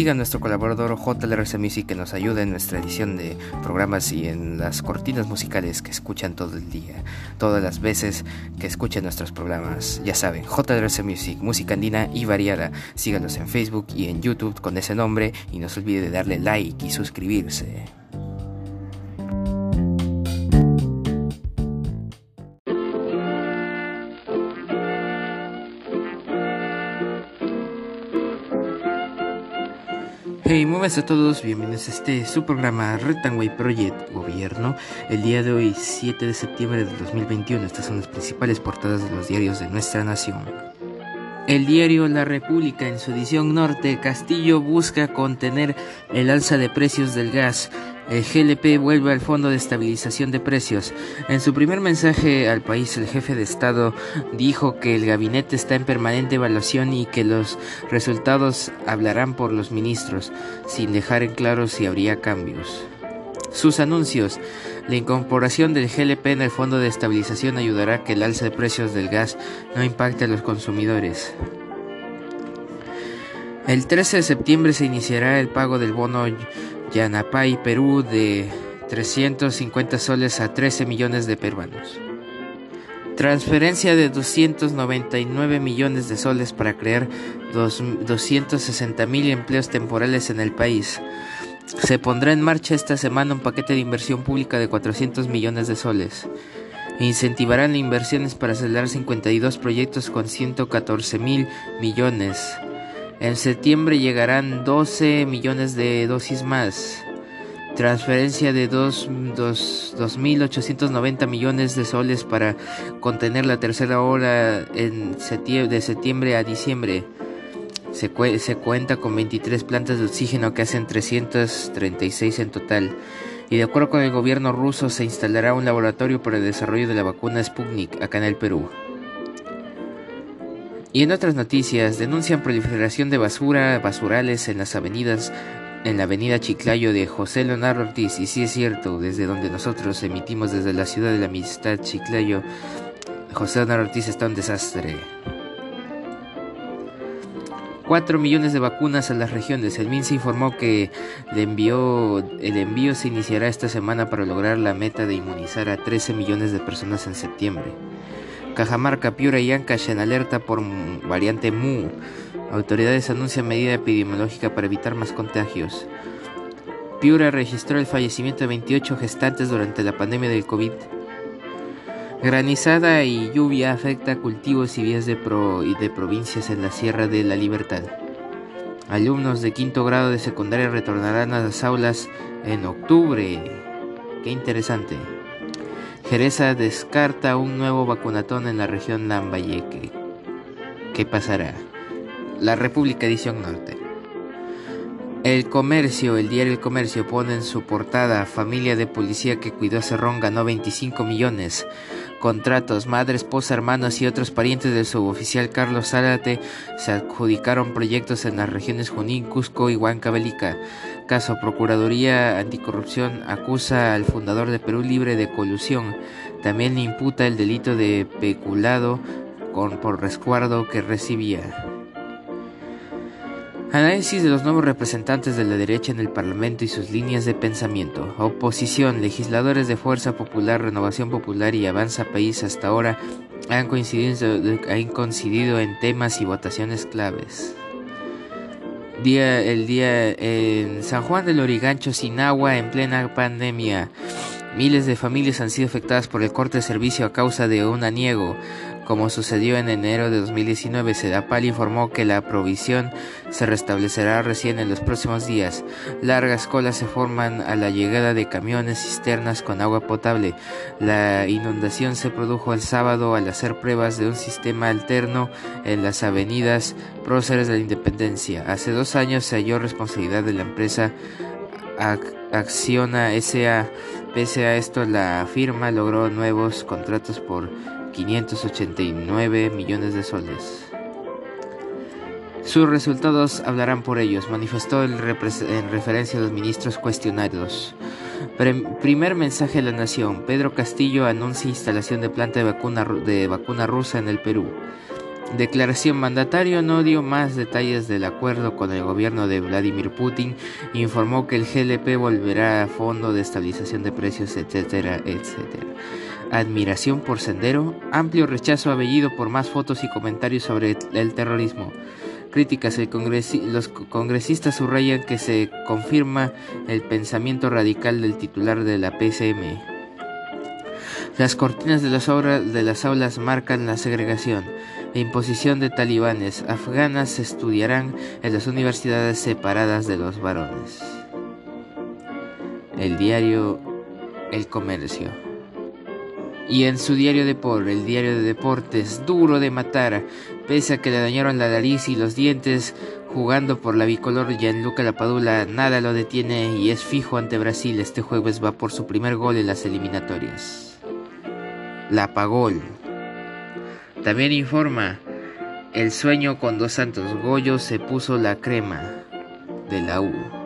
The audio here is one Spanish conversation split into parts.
Sigan nuestro colaborador JLRC Music que nos ayuda en nuestra edición de programas y en las cortinas musicales que escuchan todo el día, todas las veces que escuchen nuestros programas. Ya saben, JLRC Music, música andina y variada. Síganos en Facebook y en YouTube con ese nombre y no se olvide de darle like y suscribirse. Hey, muy buenas a todos, bienvenidos a este su programa Retangway Project Gobierno. El día de hoy, 7 de septiembre de 2021, estas son las principales portadas de los diarios de nuestra nación. El diario La República en su edición norte, Castillo busca contener el alza de precios del gas. El GLP vuelve al Fondo de Estabilización de Precios. En su primer mensaje al país, el jefe de Estado dijo que el gabinete está en permanente evaluación y que los resultados hablarán por los ministros, sin dejar en claro si habría cambios. Sus anuncios. La incorporación del GLP en el Fondo de Estabilización ayudará a que el alza de precios del gas no impacte a los consumidores. El 13 de septiembre se iniciará el pago del bono Yanapay Perú de 350 soles a 13 millones de peruanos. Transferencia de 299 millones de soles para crear 260 mil empleos temporales en el país. Se pondrá en marcha esta semana un paquete de inversión pública de 400 millones de soles. Incentivarán inversiones para acelerar 52 proyectos con 114 mil millones. En septiembre llegarán 12 millones de dosis más. Transferencia de 2.890 millones de soles para contener la tercera ola en de septiembre a diciembre. Se, se, cuenta con 23 plantas de oxígeno que hacen 336 en total. Y de acuerdo con el gobierno ruso se instalará un laboratorio para el desarrollo de la vacuna Sputnik acá en el Perú. Y en otras noticias, denuncian proliferación de basura, basurales en las avenidas, en la avenida Chiclayo de José Leonardo Ortiz. Y sí es cierto, desde donde nosotros emitimos desde la ciudad de la amistad Chiclayo, José Leonardo Ortiz está un desastre. 4 millones de vacunas a las regiones. El MINSA informó que el envío, el envío se iniciará esta semana para lograr la meta de inmunizar a 13 millones de personas en septiembre. Cajamarca, Piura y Ancash en alerta por variante Mu. Autoridades anuncian medida epidemiológica para evitar más contagios. Piura registró el fallecimiento de 28 gestantes durante la pandemia del COVID. Granizada y lluvia afecta cultivos y vías de, pro y de provincias en la Sierra de la Libertad. Alumnos de quinto grado de secundaria retornarán a las aulas en octubre. Qué interesante. Jereza descarta un nuevo vacunatón en la región Lambayeque. ¿Qué pasará? La República Edición Norte. El Comercio, el diario El Comercio pone en su portada Familia de policía que cuidó a Cerrón ganó 25 millones. Contratos, madre, esposa, hermanos y otros parientes del suboficial Carlos Zárate se adjudicaron proyectos en las regiones Junín, Cusco y Huancavelica. Caso Procuraduría Anticorrupción acusa al fundador de Perú Libre de colusión. También le imputa el delito de peculado con, por resguardo que recibía. Análisis de los nuevos representantes de la derecha en el Parlamento y sus líneas de pensamiento. Oposición, legisladores de Fuerza Popular, Renovación Popular y Avanza País hasta ahora han coincidido, en temas y votaciones claves. Día, el día en San Juan del Origancho sin agua en plena pandemia. Miles de familias han sido afectadas por el corte de servicio a causa de un aniego. Como sucedió en enero de 2019, Sedapal informó que la provisión se restablecerá recién en los próximos días. Largas colas se forman a la llegada de camiones cisternas con agua potable. La inundación se produjo el sábado al hacer pruebas de un sistema alterno en las avenidas próceres de la Independencia. Hace dos años se halló responsabilidad de la empresa Acciona SA. Pese a esto, la firma logró nuevos contratos por 589 millones de soles. Sus resultados hablarán por ellos, manifestó en referencia a los ministros cuestionarios. primer mensaje a la nación. Pedro Castillo anuncia instalación de planta de vacuna, de vacuna rusa en el Perú. Declaración mandatario no dio más detalles del acuerdo con el gobierno de Vladimir Putin, informó que el GLP volverá a fondo de estabilización de precios, etcétera, etcétera. Admiración por Sendero, amplio rechazo a Bellido por más fotos y comentarios sobre el terrorismo. Críticas, los congresistas subrayan que se confirma el pensamiento radical del titular de la PCM. Las cortinas de las, de las aulas marcan la segregación e imposición de talibanes afganas estudiarán en las universidades separadas de los varones. El diario El Comercio. Y en su diario de por, el diario de deportes, duro de matar, pese a que le dañaron la nariz y los dientes, jugando por la bicolor Gianluca Lapadula, nada lo detiene y es fijo ante Brasil. Este jueves va por su primer gol en las eliminatorias. La Pagol. También informa, el sueño con dos santos Goyo se puso la crema de la U.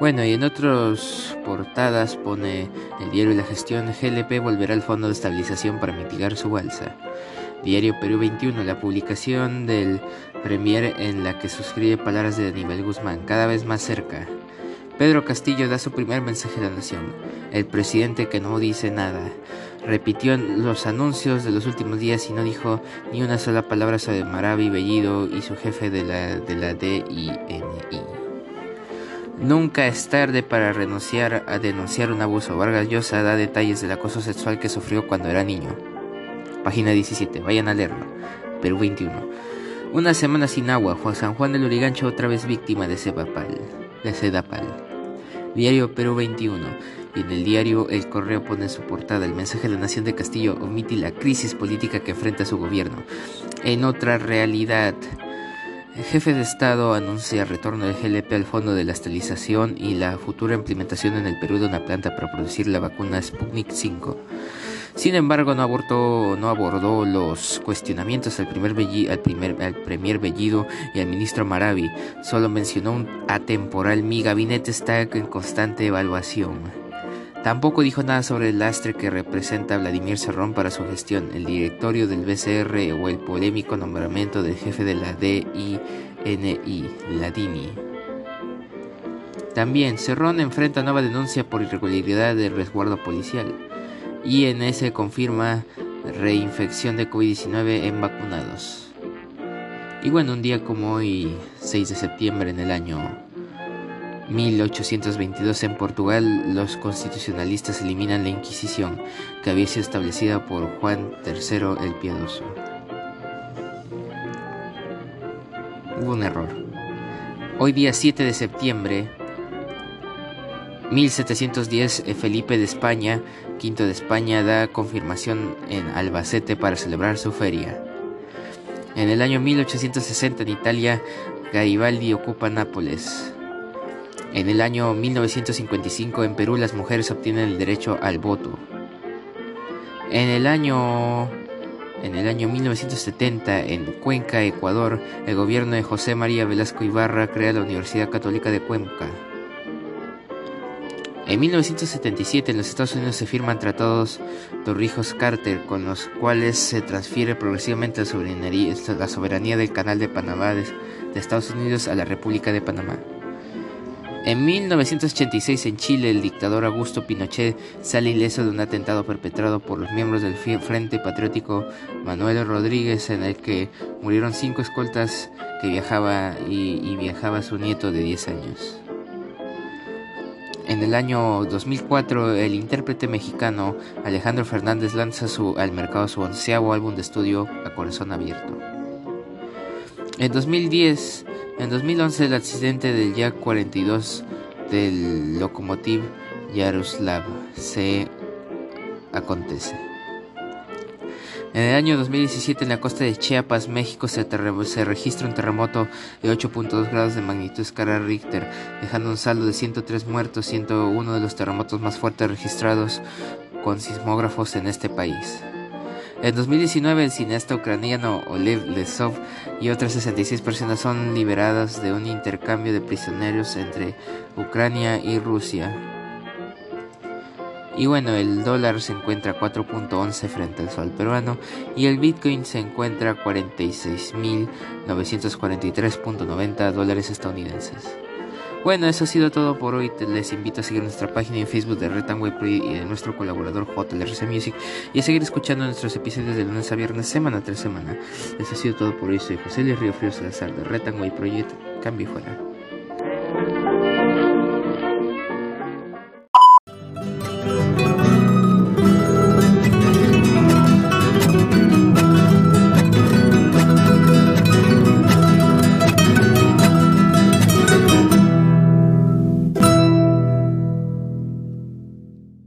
Bueno, y en otras portadas pone el diario La Gestión GLP volverá al Fondo de Estabilización para mitigar su alza. Diario Perú 21, la publicación del Premier en la que suscribe palabras de Aníbal Guzmán, cada vez más cerca. Pedro Castillo da su primer mensaje a la nación. El presidente que no dice nada. Repitió los anuncios de los últimos días y no dijo ni una sola palabra sobre Maravi Bellido y su jefe de la, de la DINI. Nunca es tarde para renunciar a denunciar un abuso. Vargas Llosa da detalles del acoso sexual que sufrió cuando era niño. Página 17, vayan a leerlo. Perú 21. Una semana sin agua, Juan San Juan del Urigancho otra vez víctima de Sedapal. De. Diario Perú 21. Y en el diario El Correo pone en su portada el mensaje de la Nación de Castillo omite la crisis política que enfrenta su gobierno. En otra realidad. El jefe de Estado anuncia retorno del GLP al fondo de la estabilización y la futura implementación en el Perú de una planta para producir la vacuna Sputnik 5. Sin embargo, no, no abordó los cuestionamientos al primer, al, primer, al premier Bellido y al ministro Maravi. Solo mencionó un atemporal. Mi gabinete está en constante evaluación. Tampoco dijo nada sobre el lastre que representa Vladimir Serrón para su gestión, el directorio del BCR o el polémico nombramiento del jefe de la DINI, Ladini. También, Cerrón enfrenta nueva denuncia por irregularidad de resguardo policial. INS confirma reinfección de COVID-19 en vacunados. Y bueno, un día como hoy, 6 de septiembre en el año 1822 en Portugal, los constitucionalistas eliminan la Inquisición, que había sido establecida por Juan III el Piadoso. Hubo un error. Hoy día 7 de septiembre 1710 eh, Felipe de España, V de España, da confirmación en Albacete para celebrar su feria. En el año 1860 en Italia, Garibaldi ocupa Nápoles. En el año 1955 en Perú las mujeres obtienen el derecho al voto. En el año en el año 1970 en Cuenca, Ecuador, el gobierno de José María Velasco Ibarra crea la Universidad Católica de Cuenca. En 1977 en los Estados Unidos se firman tratados Torrijos-Carter con los cuales se transfiere progresivamente la soberanía, del Canal de Panamá de Estados Unidos a la República de Panamá. En 1986 en Chile el dictador Augusto Pinochet sale ileso de un atentado perpetrado por los miembros del Frente Patriótico Manuel Rodríguez en el que murieron cinco escoltas que viajaba y, viajaba su nieto de 10 años. En el año 2004 el intérprete mexicano Alejandro Fernández lanza su, al mercado su onceavo álbum de estudio A Corazón Abierto. En 2010 en 2011 el accidente del Yak-42 del Lokomotiv Yaroslav se acontece. En el año 2017 en la costa de Chiapas, México, se, se registra un terremoto de 8.2 grados de magnitud escala Richter, dejando un saldo de 103 muertos, siendo uno de los terremotos más fuertes registrados con sismógrafos en este país. En 2019, el cineasta ucraniano Olev Lesov y otras 66 personas son liberadas de un intercambio de prisioneros entre Ucrania y Rusia. Y bueno, el dólar se encuentra a 4.11 frente al sol peruano y el Bitcoin se encuentra a 46.943.90 dólares estadounidenses. Bueno, eso ha sido todo por hoy. Les invito a seguir nuestra página en Facebook de Retanway y de nuestro colaborador JLRC Music y a seguir escuchando nuestros episodios de lunes a viernes, semana tras semana. Eso ha sido todo por hoy. Soy José Luis Río Frío Salazar de Retanway Project. Cambio fuera.